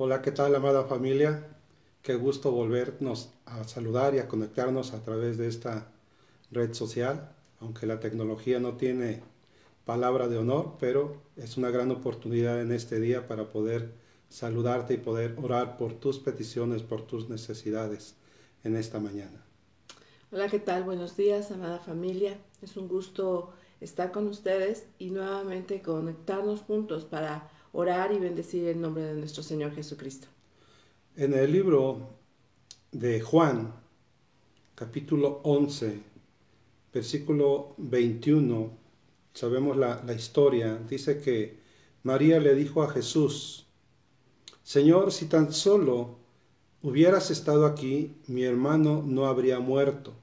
Hola, ¿qué tal, amada familia? Qué gusto volvernos a saludar y a conectarnos a través de esta red social, aunque la tecnología no tiene palabra de honor, pero es una gran oportunidad en este día para poder saludarte y poder orar por tus peticiones, por tus necesidades en esta mañana. Hola, ¿qué tal? Buenos días, amada familia. Es un gusto estar con ustedes y nuevamente conectarnos juntos para orar y bendecir el nombre de nuestro Señor Jesucristo. En el libro de Juan, capítulo 11, versículo 21, sabemos la, la historia, dice que María le dijo a Jesús, Señor, si tan solo hubieras estado aquí, mi hermano no habría muerto.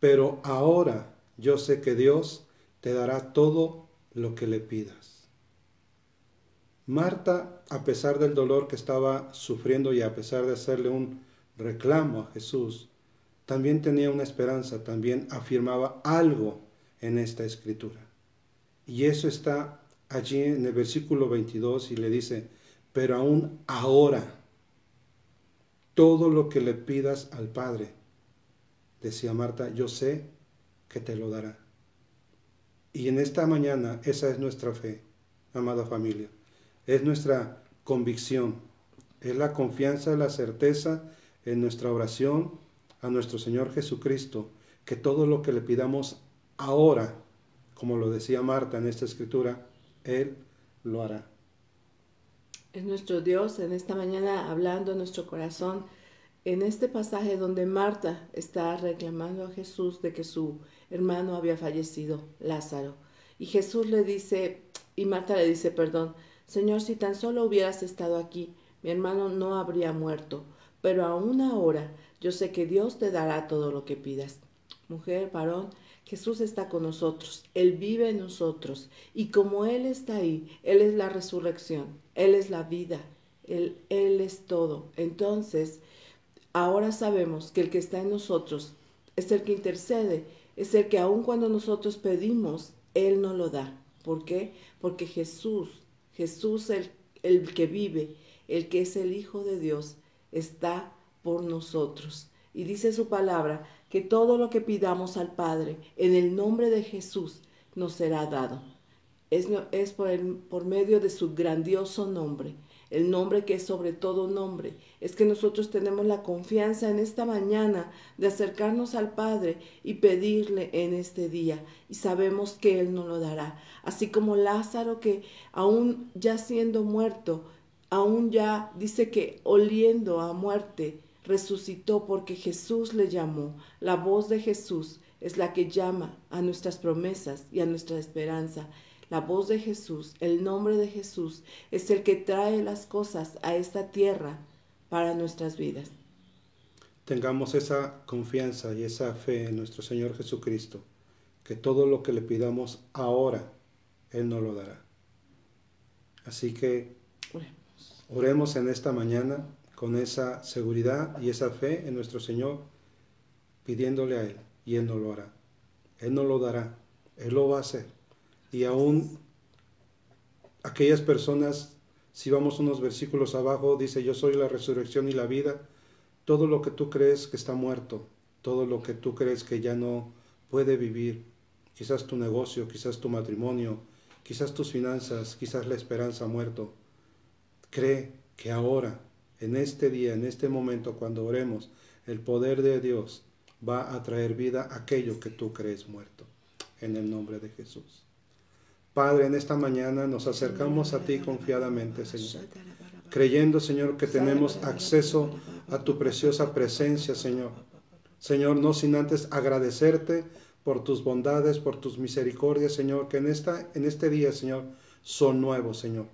Pero ahora yo sé que Dios te dará todo lo que le pidas. Marta, a pesar del dolor que estaba sufriendo y a pesar de hacerle un reclamo a Jesús, también tenía una esperanza, también afirmaba algo en esta escritura. Y eso está allí en el versículo 22 y le dice, pero aún ahora, todo lo que le pidas al Padre, decía Marta, yo sé que te lo dará. Y en esta mañana esa es nuestra fe, amada familia es nuestra convicción, es la confianza, la certeza en nuestra oración a nuestro Señor Jesucristo, que todo lo que le pidamos ahora, como lo decía Marta en esta escritura, Él lo hará. Es nuestro Dios en esta mañana hablando en nuestro corazón, en este pasaje donde Marta está reclamando a Jesús de que su hermano había fallecido, Lázaro. Y Jesús le dice, y Marta le dice, perdón, Señor, si tan solo hubieras estado aquí, mi hermano no habría muerto, pero aún ahora yo sé que Dios te dará todo lo que pidas. Mujer, varón, Jesús está con nosotros, Él vive en nosotros, y como Él está ahí, Él es la resurrección, Él es la vida, Él, es todo. Entonces, ahora sabemos que el que está en nosotros es el que intercede, es el que aun cuando nosotros pedimos, Él no lo da. ¿Por qué? Porque Jesús Jesús, el, el que vive, el que es el Hijo de Dios, está por nosotros. Y dice su palabra que todo lo que pidamos al Padre en el nombre de Jesús nos será dado. Es, es por, el, por medio de su grandioso nombre el nombre que es sobre todo nombre. Es que nosotros tenemos la confianza en esta mañana de acercarnos al Padre y pedirle en este día. Y sabemos que Él nos lo dará. Así como Lázaro que aún ya siendo muerto, aún ya dice que oliendo a muerte, resucitó porque Jesús le llamó. La voz de Jesús es la que llama a nuestras promesas y a nuestra esperanza. La voz de Jesús, el nombre de Jesús, es el que trae las cosas a esta tierra para nuestras vidas. Tengamos esa confianza y esa fe en nuestro Señor Jesucristo, que todo lo que le pidamos ahora, Él nos lo dará. Así que oremos en esta mañana con esa seguridad y esa fe en nuestro Señor, pidiéndole a Él, y Él nos lo hará. Él nos lo dará, Él lo va a hacer y aún aquellas personas, si vamos unos versículos abajo, dice, yo soy la resurrección y la vida, todo lo que tú crees que está muerto, todo lo que tú crees que ya no puede vivir, quizás tu negocio, quizás tu matrimonio, quizás tus finanzas, quizás la esperanza muerto, cree que ahora, en este día, en este momento, cuando oremos, el poder de Dios va a traer vida a aquello que tú crees muerto. En el nombre de Jesús. Padre, en esta mañana nos acercamos a ti confiadamente, Señor, creyendo, Señor, que tenemos acceso a tu preciosa presencia, Señor. Señor, no sin antes agradecerte por tus bondades, por tus misericordias, Señor, que en, esta, en este día, Señor, son nuevos, Señor.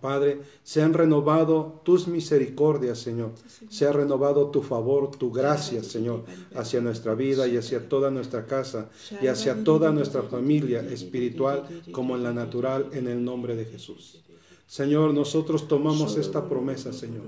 Padre, se han renovado tus misericordias, Señor. Se ha renovado tu favor, tu gracia, Señor, hacia nuestra vida y hacia toda nuestra casa y hacia toda nuestra familia espiritual como en la natural, en el nombre de Jesús. Señor, nosotros tomamos esta promesa, Señor.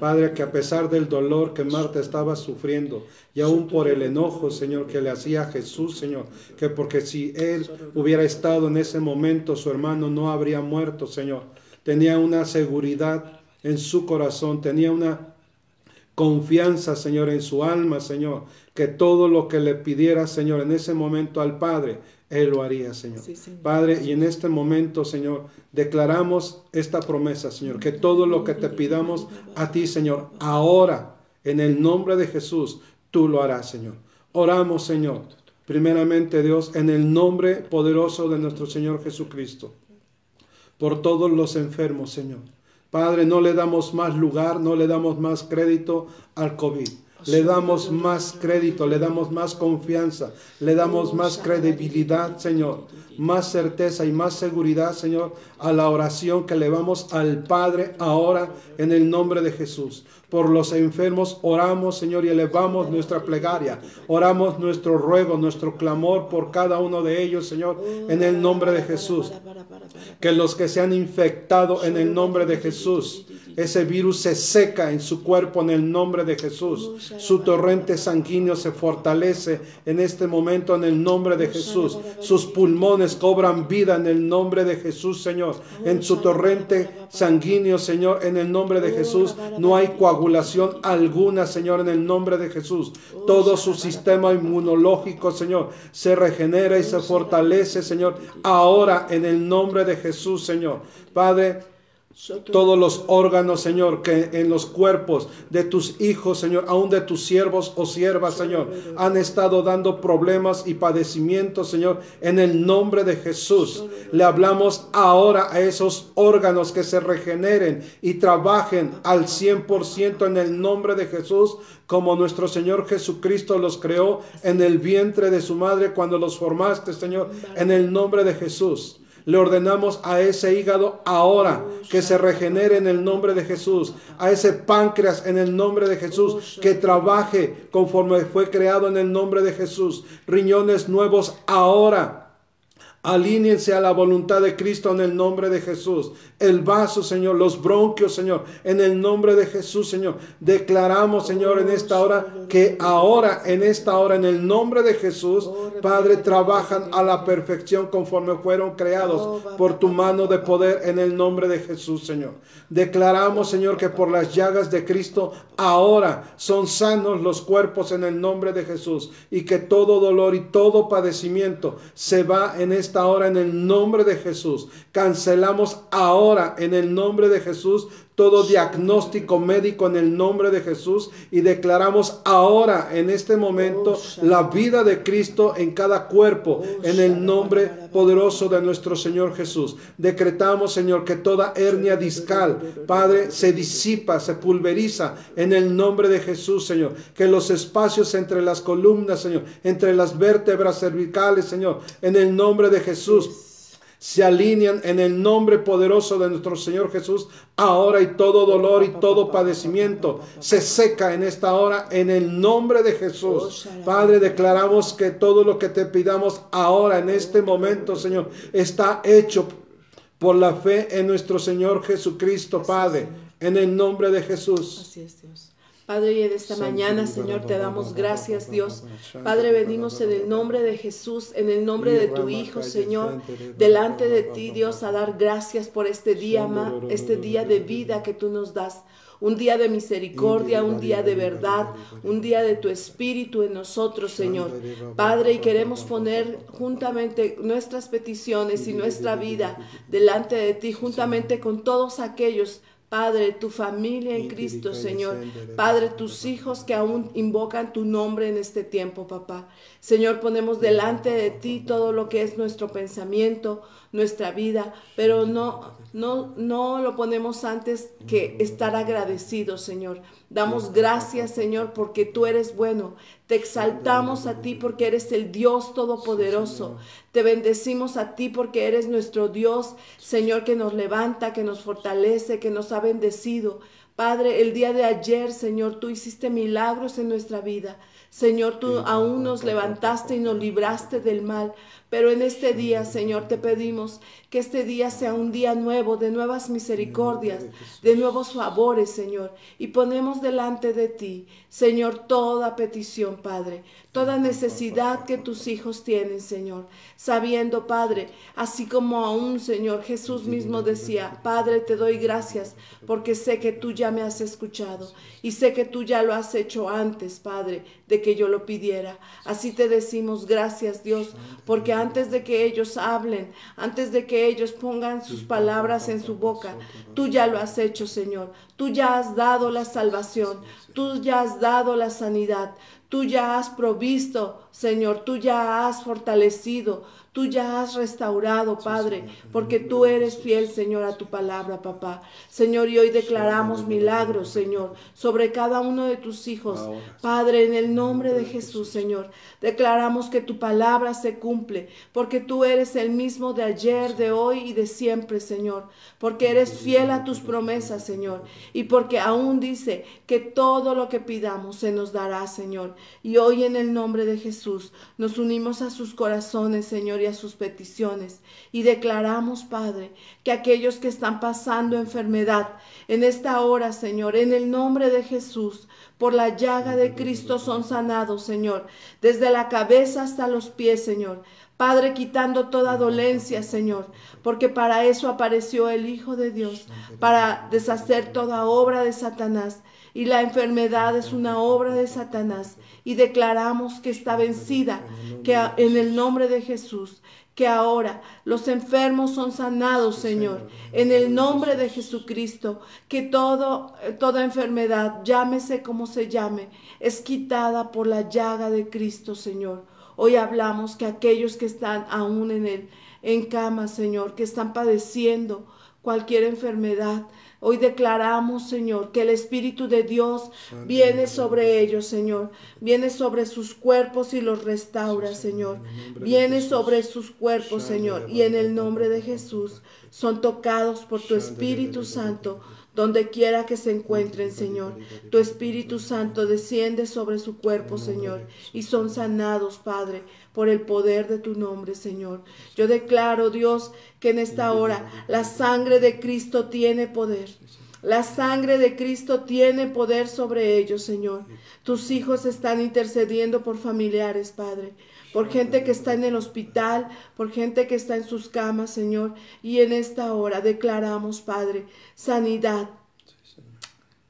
Padre, que a pesar del dolor que Marta estaba sufriendo y aún por el enojo, Señor, que le hacía a Jesús, Señor, que porque si él hubiera estado en ese momento, su hermano no habría muerto, Señor tenía una seguridad en su corazón, tenía una confianza, Señor, en su alma, Señor, que todo lo que le pidiera, Señor, en ese momento al Padre, Él lo haría, Señor. Padre, y en este momento, Señor, declaramos esta promesa, Señor, que todo lo que te pidamos a ti, Señor, ahora, en el nombre de Jesús, tú lo harás, Señor. Oramos, Señor, primeramente, Dios, en el nombre poderoso de nuestro Señor Jesucristo, por todos los enfermos, Señor Padre, no le damos más lugar, no le damos más crédito al COVID. Le damos más crédito, le damos más confianza, le damos más credibilidad, Señor, más certeza y más seguridad, Señor, a la oración que le vamos al Padre ahora en el nombre de Jesús. Por los enfermos oramos, Señor, y elevamos nuestra plegaria. Oramos nuestro ruego, nuestro clamor por cada uno de ellos, Señor, en el nombre de Jesús. Que los que se han infectado en el nombre de Jesús, ese virus se seca en su cuerpo en el nombre de Jesús. Su torrente sanguíneo se fortalece en este momento en el nombre de Jesús. Sus pulmones cobran vida en el nombre de Jesús, Señor. En su torrente sanguíneo, Señor, en el nombre de Jesús, no hay coagulación alguna, Señor, en el nombre de Jesús. Todo su sistema inmunológico, Señor, se regenera y se fortalece, Señor, ahora en el nombre de Jesús, Señor. Padre, todos los órganos, Señor, que en los cuerpos de tus hijos, Señor, aún de tus siervos o siervas, Señor, han estado dando problemas y padecimientos, Señor, en el nombre de Jesús. Le hablamos ahora a esos órganos que se regeneren y trabajen al 100% en el nombre de Jesús, como nuestro Señor Jesucristo los creó en el vientre de su madre cuando los formaste, Señor, en el nombre de Jesús. Le ordenamos a ese hígado ahora que se regenere en el nombre de Jesús. A ese páncreas en el nombre de Jesús que trabaje conforme fue creado en el nombre de Jesús. Riñones nuevos ahora Alíñense a la voluntad de Cristo en el nombre de Jesús. El vaso, Señor, los bronquios, Señor, en el nombre de Jesús, Señor. Declaramos, Señor, en esta hora que ahora, en esta hora, en el nombre de Jesús, Padre, trabajan a la perfección conforme fueron creados por tu mano de poder en el nombre de Jesús, Señor. Declaramos, Señor, que por las llagas de Cristo ahora son sanos los cuerpos en el nombre de Jesús y que todo dolor y todo padecimiento se va en este esta hora en el nombre de Jesús. Cancelamos ahora en el nombre de Jesús todo diagnóstico médico en el nombre de Jesús y declaramos ahora en este momento la vida de Cristo en cada cuerpo en el nombre poderoso de nuestro Señor Jesús. Decretamos, Señor, que toda hernia discal, Padre, se disipa, se pulveriza en el nombre de Jesús, Señor. Que los espacios entre las columnas, Señor, entre las vértebras cervicales, Señor, en el nombre de Jesús se alinean en el nombre poderoso de nuestro Señor Jesús ahora y todo dolor y todo padecimiento se seca en esta hora en el nombre de Jesús. Padre, declaramos que todo lo que te pidamos ahora en este momento, Señor, está hecho por la fe en nuestro Señor Jesucristo, Padre, en el nombre de Jesús. Así es, Dios. Padre, y en esta mañana, Señor, te damos gracias, Dios. Padre, venimos en el nombre de Jesús, en el nombre de tu Hijo, Señor, delante de ti, Dios, a dar gracias por este día, este día de vida que tú nos das. Un día de misericordia, un día de verdad, un día de tu espíritu en nosotros, Señor. Padre, y queremos poner juntamente nuestras peticiones y nuestra vida delante de ti, juntamente con todos aquellos Padre, tu familia en Cristo, Señor. Padre, tus hijos que aún invocan tu nombre en este tiempo, papá. Señor, ponemos delante de ti todo lo que es nuestro pensamiento, nuestra vida, pero no, no, no lo ponemos antes que estar agradecidos, Señor. Damos gracias, Señor, porque tú eres bueno. Te exaltamos a ti porque eres el Dios Todopoderoso. Te bendecimos a ti porque eres nuestro Dios, Señor, que nos levanta, que nos fortalece, que nos ha bendecido. Padre, el día de ayer, Señor, tú hiciste milagros en nuestra vida. Señor, tú aún nos levantaste y nos libraste del mal. Pero en este día, Señor, te pedimos que este día sea un día nuevo, de nuevas misericordias, de nuevos favores, Señor. Y ponemos delante de ti, Señor, toda petición, Padre toda necesidad que tus hijos tienen, Señor. Sabiendo, Padre, así como aún, Señor, Jesús mismo decía, Padre, te doy gracias porque sé que tú ya me has escuchado y sé que tú ya lo has hecho antes, Padre, de que yo lo pidiera. Así te decimos gracias, Dios, porque antes de que ellos hablen, antes de que ellos pongan sus palabras en su boca, tú ya lo has hecho, Señor. Tú ya has dado la salvación, tú ya has dado la sanidad, tú ya has provisto, Señor, tú ya has fortalecido, Tú ya has restaurado, Padre, porque tú eres fiel, Señor, a tu palabra, papá. Señor, y hoy declaramos milagros, Señor, sobre cada uno de tus hijos. Padre, en el nombre de Jesús, Señor, declaramos que tu palabra se cumple, porque tú eres el mismo de ayer, de hoy y de siempre, Señor, porque eres fiel a tus promesas, Señor, y porque aún dice que todo lo que pidamos se nos dará, Señor. Y hoy en el nombre de Jesús nos unimos a sus corazones, Señor, y a sus peticiones. Y declaramos, Padre, que aquellos que están pasando enfermedad en esta hora, Señor, en el nombre de Jesús, por la llaga de Cristo son sanados, Señor, desde la cabeza hasta los pies, Señor. Padre, quitando toda dolencia, Señor, porque para eso apareció el Hijo de Dios, para deshacer toda obra de Satanás. Y la enfermedad es una obra de Satanás. Y declaramos que está vencida, que en el nombre de Jesús, que ahora los enfermos son sanados, Señor, en el nombre de Jesucristo, que todo, toda enfermedad, llámese como se llame, es quitada por la llaga de Cristo, Señor. Hoy hablamos que aquellos que están aún en el en cama, Señor, que están padeciendo cualquier enfermedad, Hoy declaramos, Señor, que el Espíritu de Dios viene sobre ellos, Señor. Viene sobre sus cuerpos y los restaura, Señor. Viene sobre sus cuerpos, Señor. Y en el nombre de Jesús son tocados por tu Espíritu Santo donde quiera que se encuentren, Señor. Tu Espíritu Santo desciende sobre su cuerpo, Señor, y son sanados, Padre, por el poder de tu nombre, Señor. Yo declaro, Dios, que en esta hora la sangre de Cristo tiene poder. La sangre de Cristo tiene poder sobre ellos, Señor. Tus hijos están intercediendo por familiares, Padre por gente que está en el hospital, por gente que está en sus camas, Señor. Y en esta hora declaramos, Padre, sanidad,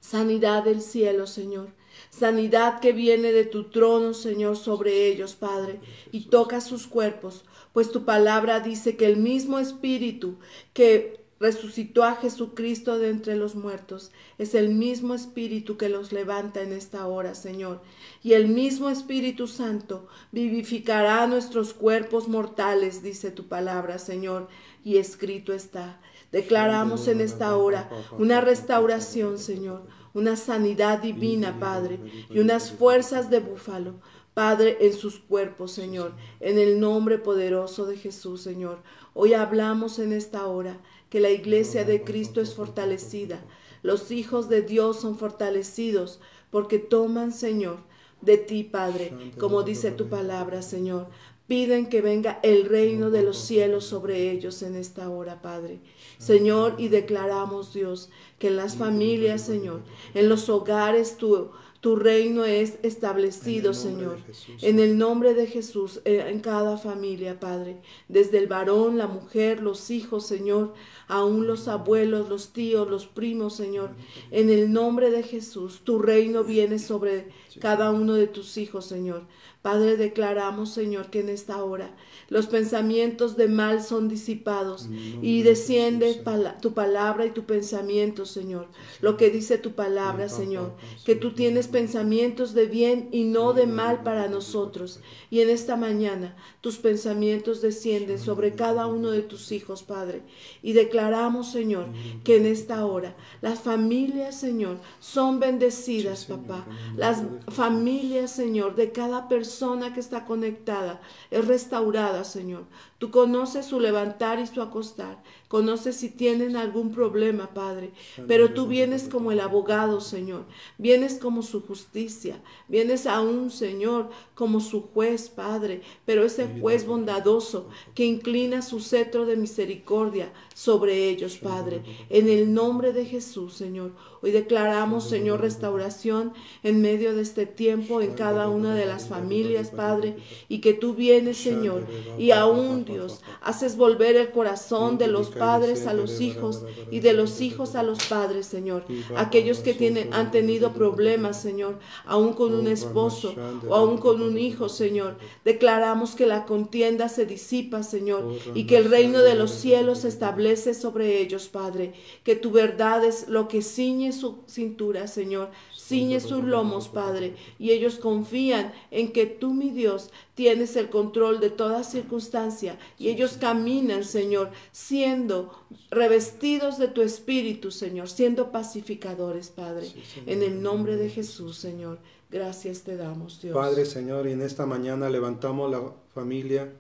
sanidad del cielo, Señor. Sanidad que viene de tu trono, Señor, sobre ellos, Padre, y toca sus cuerpos, pues tu palabra dice que el mismo Espíritu que resucitó a Jesucristo de entre los muertos. Es el mismo Espíritu que los levanta en esta hora, Señor. Y el mismo Espíritu Santo vivificará nuestros cuerpos mortales, dice tu palabra, Señor. Y escrito está. Declaramos en esta hora una restauración, Señor, una sanidad divina, Padre, y unas fuerzas de búfalo. Padre, en sus cuerpos, Señor, en el nombre poderoso de Jesús, Señor. Hoy hablamos en esta hora que la iglesia de Cristo es fortalecida. Los hijos de Dios son fortalecidos porque toman, Señor, de ti, Padre, como dice tu palabra, Señor. Piden que venga el reino de los cielos sobre ellos en esta hora, Padre. Señor, y declaramos, Dios, que en las familias, Señor, en los hogares tú tu reino es establecido, Señor, en el nombre de Jesús, eh, en cada familia, Padre, desde el varón, la mujer, los hijos, Señor, aún los abuelos, los tíos, los primos, Señor. En el nombre de Jesús, tu reino viene sobre cada uno de tus hijos, Señor. Padre, declaramos, Señor, que en esta hora los pensamientos de mal son disipados y desciende tu palabra y tu pensamiento, Señor. Lo que dice tu palabra, Señor, que tú tienes pensamientos de bien y no de mal para nosotros. Y en esta mañana tus pensamientos descienden sobre cada uno de tus hijos, Padre. Y declaramos, Señor, que en esta hora las familias, Señor, son bendecidas, papá. Las familias, Señor, de cada persona que está conectada es restaurada, Señor. Tú conoces su levantar y su acostar. Conoces si tienen algún problema, Padre. Pero tú vienes como el abogado, Señor. Vienes como su justicia. Vienes aún, Señor, como su juez, Padre. Pero ese juez bondadoso que inclina su cetro de misericordia sobre ellos, Padre. En el nombre de Jesús, Señor. Hoy declaramos, Señor, restauración en medio de este tiempo en cada una de las familias, Padre. Y que tú vienes, Señor. Y aún, Dios, haces volver el corazón de los padres a los hijos y de los hijos a los padres, Señor. Aquellos que tienen, han tenido problemas, Señor, aún con un esposo o aún con un hijo, Señor. Declaramos que la contienda se disipa, Señor, y que el reino de los cielos se establece sobre ellos, Padre. Que tu verdad es lo que ciñe su cintura, Señor. Ciñe sus lomos, Padre, y ellos confían en que tú, mi Dios, tienes el control de toda circunstancia, y ellos caminan, Señor, siendo revestidos de tu espíritu, Señor, siendo pacificadores, Padre, en el nombre de Jesús, Señor. Gracias te damos, Dios. Padre, Señor, y en esta mañana levantamos la familia.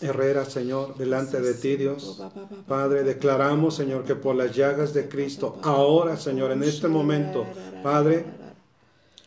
Herrera, Señor, delante de ti, Dios. Padre, declaramos, Señor, que por las llagas de Cristo, ahora, Señor, en este momento, Padre,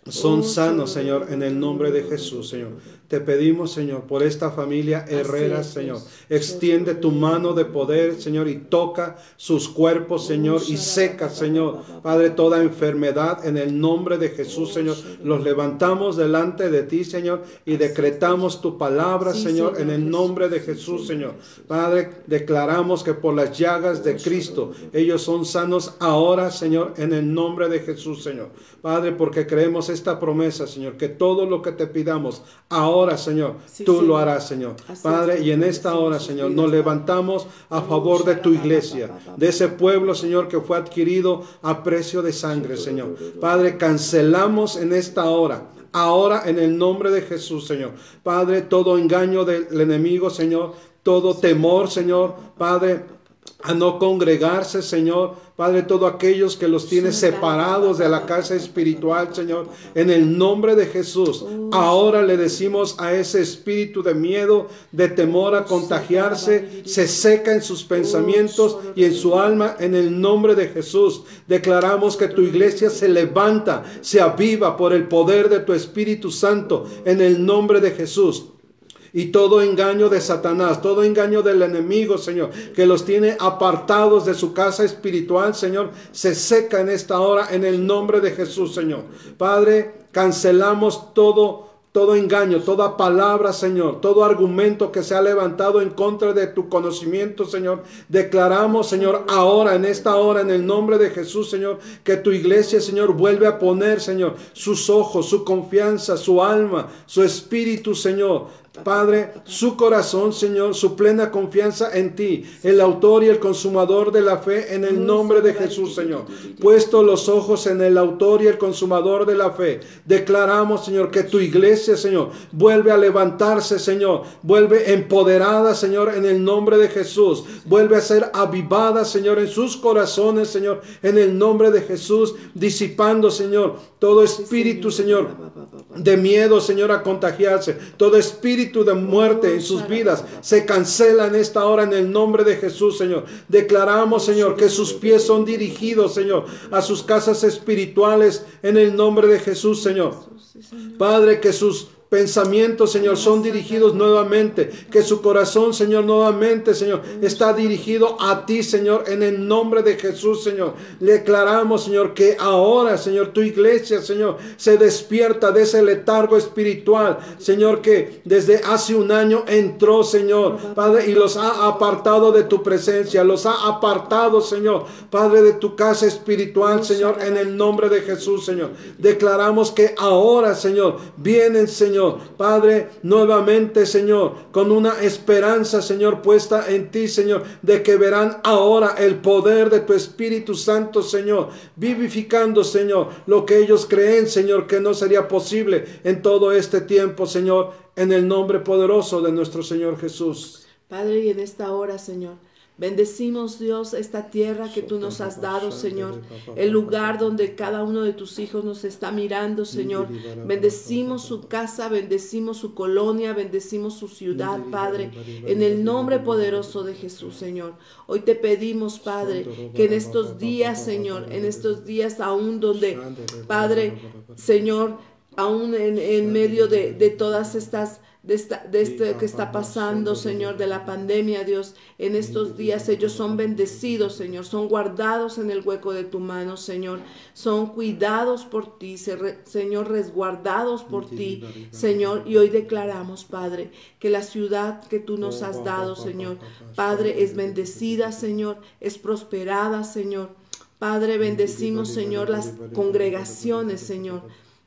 son sanos, Señor, en el nombre de Jesús, Señor. Te pedimos, Señor, por esta familia Herrera, Señor. Extiende tu mano de poder, Señor, y toca sus cuerpos, Señor, y seca, Señor, Padre, toda enfermedad en el nombre de Jesús, Señor. Los levantamos delante de ti, Señor, y decretamos tu palabra, Señor, en el nombre de Jesús, Señor. Padre, declaramos que por las llagas de Cristo ellos son sanos ahora, Señor, en el nombre de Jesús, Señor. Padre, porque creemos esta promesa, Señor, que todo lo que te pidamos ahora, Señor, tú lo harás, Señor. Padre, y en esta hora, Señor, nos levantamos a favor de tu iglesia, de ese pueblo, Señor, que fue adquirido a precio de sangre, Señor. Padre, cancelamos en esta hora ahora en el nombre de Jesús, Señor. Padre, todo engaño del enemigo, Señor, todo temor, Señor, Padre, a no congregarse, Señor. Padre, todos aquellos que los tienes separados de la casa espiritual, Señor, en el nombre de Jesús. Ahora le decimos a ese espíritu de miedo, de temor a contagiarse, se seca en sus pensamientos y en su alma, en el nombre de Jesús. Declaramos que tu iglesia se levanta, se aviva por el poder de tu Espíritu Santo, en el nombre de Jesús. Y todo engaño de Satanás, todo engaño del enemigo, Señor, que los tiene apartados de su casa espiritual, Señor, se seca en esta hora en el nombre de Jesús, Señor. Padre, cancelamos todo todo engaño, toda palabra, Señor, todo argumento que se ha levantado en contra de tu conocimiento, Señor. Declaramos, Señor, ahora, en esta hora, en el nombre de Jesús, Señor, que tu iglesia, Señor, vuelve a poner, Señor, sus ojos, su confianza, su alma, su espíritu, Señor, Padre, su corazón, Señor, su plena confianza en ti, el autor y el consumador de la fe, en el nombre de Jesús, Señor. Puesto los ojos en el autor y el consumador de la fe, declaramos, Señor, que tu iglesia, Señor, vuelve a levantarse, Señor, vuelve empoderada, Señor, en el nombre de Jesús, vuelve a ser avivada, Señor, en sus corazones, Señor, en el nombre de Jesús, disipando, Señor, todo espíritu, Señor, de miedo, Señor, a contagiarse, todo espíritu de muerte en sus vidas se cancela en esta hora en el nombre de Jesús, Señor. Declaramos, Señor, que sus pies son dirigidos, Señor, a sus casas espirituales en el nombre de Jesús, Señor. Padre, que sus pensamientos, Señor, son dirigidos nuevamente. Que su corazón, Señor, nuevamente, Señor, está dirigido a ti, Señor, en el nombre de Jesús, Señor. Declaramos, Señor, que ahora, Señor, tu iglesia, Señor, se despierta de ese letargo espiritual, Señor, que desde hace un año entró, Señor, Padre, y los ha apartado de tu presencia, los ha apartado, Señor, Padre, de tu casa espiritual, Señor, en el nombre de Jesús, Señor. Declaramos que ahora, Señor, vienen, Señor, Padre, nuevamente, Señor, con una esperanza, Señor, puesta en ti, Señor, de que verán ahora el poder de tu Espíritu Santo, Señor, vivificando, Señor, lo que ellos creen, Señor, que no sería posible en todo este tiempo, Señor, en el nombre poderoso de nuestro Señor Jesús. Padre, y en esta hora, Señor, Bendecimos, Dios, esta tierra que tú nos has dado, Señor. El lugar donde cada uno de tus hijos nos está mirando, Señor. Bendecimos su casa, bendecimos su colonia, bendecimos su ciudad, Padre. En el nombre poderoso de Jesús, Señor. Hoy te pedimos, Padre, que en estos días, Señor, en estos días aún donde, Padre, Señor, aún en, medio de, todas estas de, esta, de este que está pasando, Señor, de la pandemia, Dios, en estos días ellos son bendecidos, Señor, son guardados en el hueco de tu mano, Señor, son cuidados por ti, Señor, resguardados por ti, Señor, y hoy declaramos, Padre, que la ciudad que tú nos has dado, Señor, Padre, es bendecida, Señor, es prosperada, Señor. Padre, bendecimos, Señor, las congregaciones, Señor.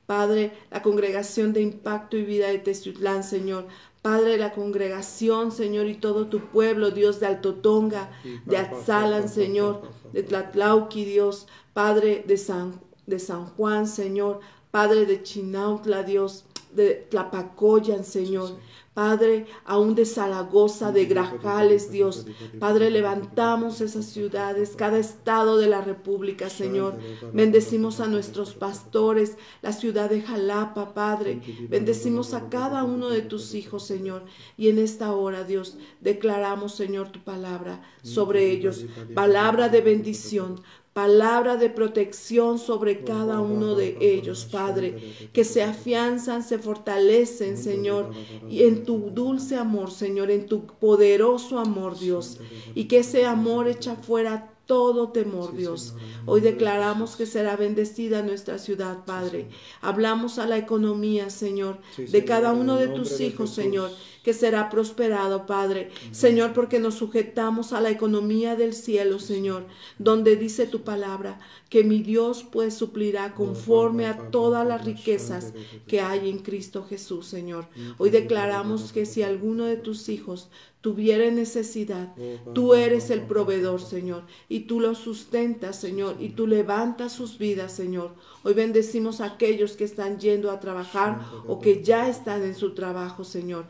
Padre, la congregación de impacto y vida de Tezutlán, Señor. Padre, la congregación, Señor, y todo tu pueblo, Dios de Altotonga, de Atzalan, Señor, de Tlatlauqui, Dios, Padre de San, de San Juan, Señor, Padre de Chinautla, Dios, de Tlapacoyan, Señor. Padre, aún de Zaragoza, de Grajales, Dios. Padre, levantamos esas ciudades, cada estado de la República, Señor. Bendecimos a nuestros pastores, la ciudad de Jalapa, Padre. Bendecimos a cada uno de tus hijos, Señor. Y en esta hora, Dios, declaramos, Señor, tu palabra sobre ellos. Palabra de bendición, palabra de protección sobre cada uno de ellos, Padre, que se afianzan, se fortalecen, Señor, y en tu dulce amor, Señor, en tu poderoso amor, Dios, y que ese amor echa fuera todo temor, Dios. Hoy declaramos que será bendecida nuestra ciudad, Padre. Hablamos a la economía, Señor, de cada uno de tus hijos, Señor que será prosperado, Padre. Señor, porque nos sujetamos a la economía del cielo, Señor, donde dice tu palabra, que mi Dios pues suplirá conforme a todas las riquezas que hay en Cristo Jesús, Señor. Hoy declaramos que si alguno de tus hijos tuviera necesidad, tú eres el proveedor, Señor, y tú lo sustentas, Señor, y tú levantas sus vidas, Señor. Hoy bendecimos a aquellos que están yendo a trabajar o que ya están en su trabajo, Señor.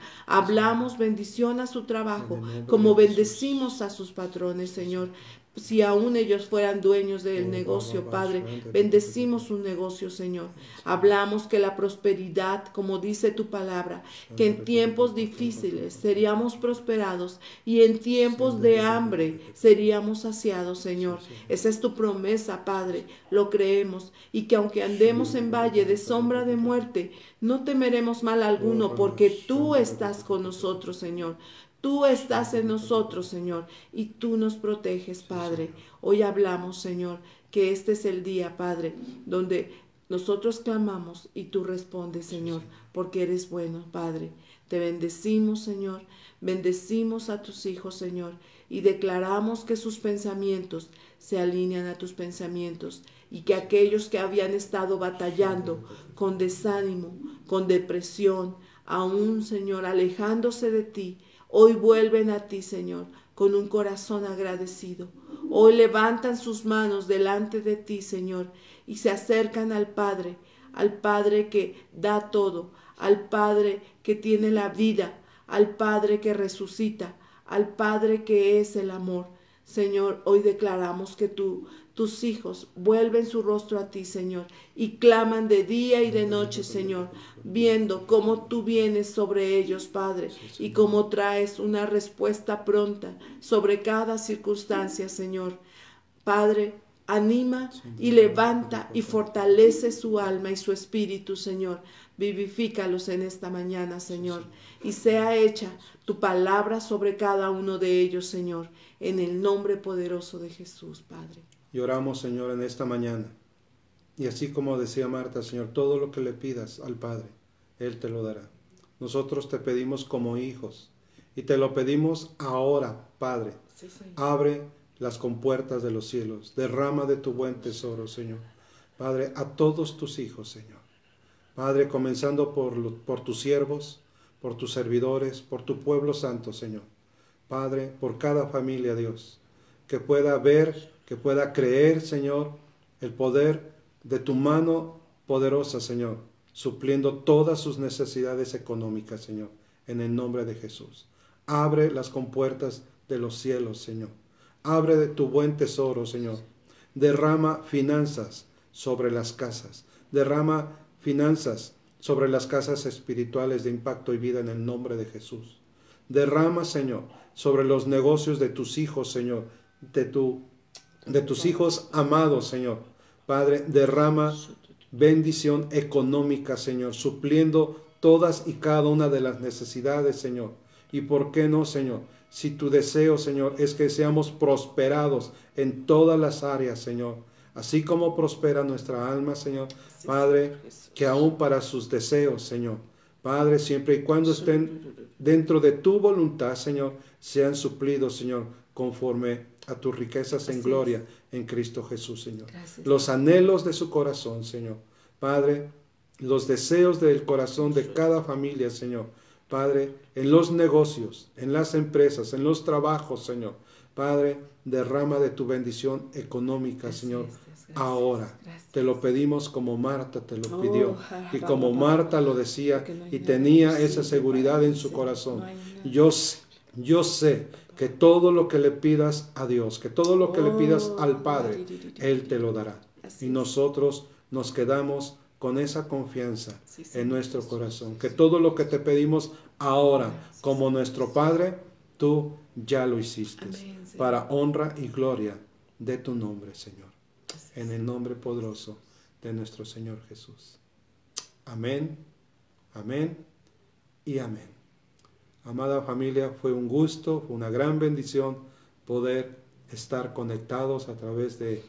Hablamos bendición a su trabajo, como bendecimos a sus patrones, Señor si aún ellos fueran dueños del negocio, Padre, bendecimos su negocio, Señor. Hablamos que la prosperidad, como dice tu palabra, que en tiempos difíciles seríamos prosperados y en tiempos de hambre seríamos saciados, Señor. Esa es tu promesa, Padre, lo creemos. Y que aunque andemos en valle de sombra de muerte, no temeremos mal alguno, porque tú estás con nosotros, Señor. Tú estás en nosotros, Señor, y tú nos proteges, Padre. Hoy hablamos, Señor, que este es el día, Padre, donde nosotros clamamos y tú respondes, Señor, porque eres bueno, Padre. Te bendecimos, Señor. Bendecimos a tus hijos, Señor, y declaramos que sus pensamientos se alinean a tus pensamientos y que aquellos que habían estado batallando con desánimo, con depresión, aún, Señor, alejándose de ti, Hoy vuelven a ti, Señor, con un corazón agradecido. Hoy levantan sus manos delante de ti, Señor, y se acercan al Padre, al Padre que da todo, al Padre que tiene la vida, al Padre que resucita, al Padre que es el amor. Señor, hoy declaramos que tú tus hijos vuelven su rostro a ti, Señor, y claman de día y de noche, Señor, viendo cómo tú vienes sobre ellos, Padre, y cómo traes una respuesta pronta sobre cada circunstancia, Señor. Padre, anima y levanta y fortalece su alma y su espíritu, Señor. Vivifícalos en esta mañana, Señor, y sea hecha tu palabra sobre cada uno de ellos, Señor, en el nombre poderoso de Jesús, Padre. Y oramos, Señor, en esta mañana. Y así como decía Marta, Señor, todo lo que le pidas al Padre, Él te lo dará. Nosotros te pedimos como hijos y te lo pedimos ahora, Padre. Abre las compuertas de los cielos, derrama de tu buen tesoro, Señor. Padre, a todos tus hijos, Señor. Padre, comenzando por, por tus siervos, por tus servidores, por tu pueblo santo, Señor. Padre, por cada familia, Dios, que pueda ver que pueda creer, Señor, el poder de tu mano poderosa, Señor, supliendo todas sus necesidades económicas, Señor, en el nombre de Jesús. Abre las compuertas de los cielos, Señor. Abre de tu buen tesoro, Señor. Derrama finanzas sobre las casas. Derrama finanzas sobre las casas espirituales de impacto y vida en el nombre de Jesús. Derrama, Señor, sobre los negocios de tus hijos, Señor, de, tu, de tus hijos amados, Señor. Padre, derrama bendición económica, Señor, supliendo todas y cada una de las necesidades, Señor. Y por qué no, Señor, si tu deseo, Señor, es que seamos prosperados en todas las áreas, Señor así como prospera nuestra alma, Señor. Padre, que aún para sus deseos, Señor. Padre, siempre y cuando estén dentro de tu voluntad, Señor, sean suplidos, Señor, conforme a tus riquezas en gloria en Cristo Jesús, Señor. Los anhelos de su corazón, Señor. Padre, los deseos del corazón de cada familia, Señor. Padre, en los negocios, en las empresas, en los trabajos, Señor. Padre, derrama de tu bendición económica, Señor ahora. Te lo pedimos como Marta te lo pidió. Oh, y como Marta lo decía y tenía esa seguridad en su corazón. Yo sé, yo sé que todo lo que le pidas a Dios, que todo lo que le pidas oh, al Padre, Él te lo dará. Y nosotros nos quedamos con esa confianza en nuestro corazón. Que todo lo que te pedimos ahora como nuestro Padre, tú ya lo hiciste. Para honra y gloria de tu nombre, Señor en el nombre poderoso de nuestro Señor Jesús. Amén, amén y amén. Amada familia, fue un gusto, fue una gran bendición poder estar conectados a través de,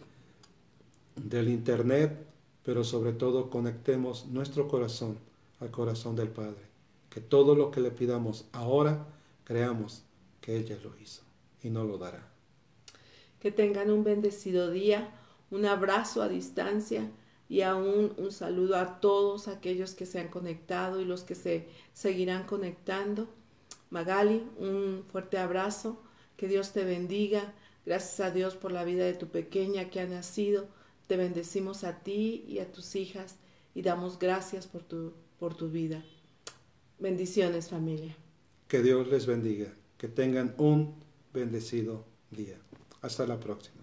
del Internet, pero sobre todo conectemos nuestro corazón al corazón del Padre. Que todo lo que le pidamos ahora, creamos que ella lo hizo y no lo dará. Que tengan un bendecido día un abrazo a distancia y aún un saludo a todos aquellos que se han conectado y los que se seguirán conectando. Magali, un fuerte abrazo, que Dios te bendiga. Gracias a Dios por la vida de tu pequeña que ha nacido. Te bendecimos a ti y a tus hijas y damos gracias por tu, por tu vida. Bendiciones familia. Que Dios les bendiga. Que tengan un bendecido día. Hasta la próxima.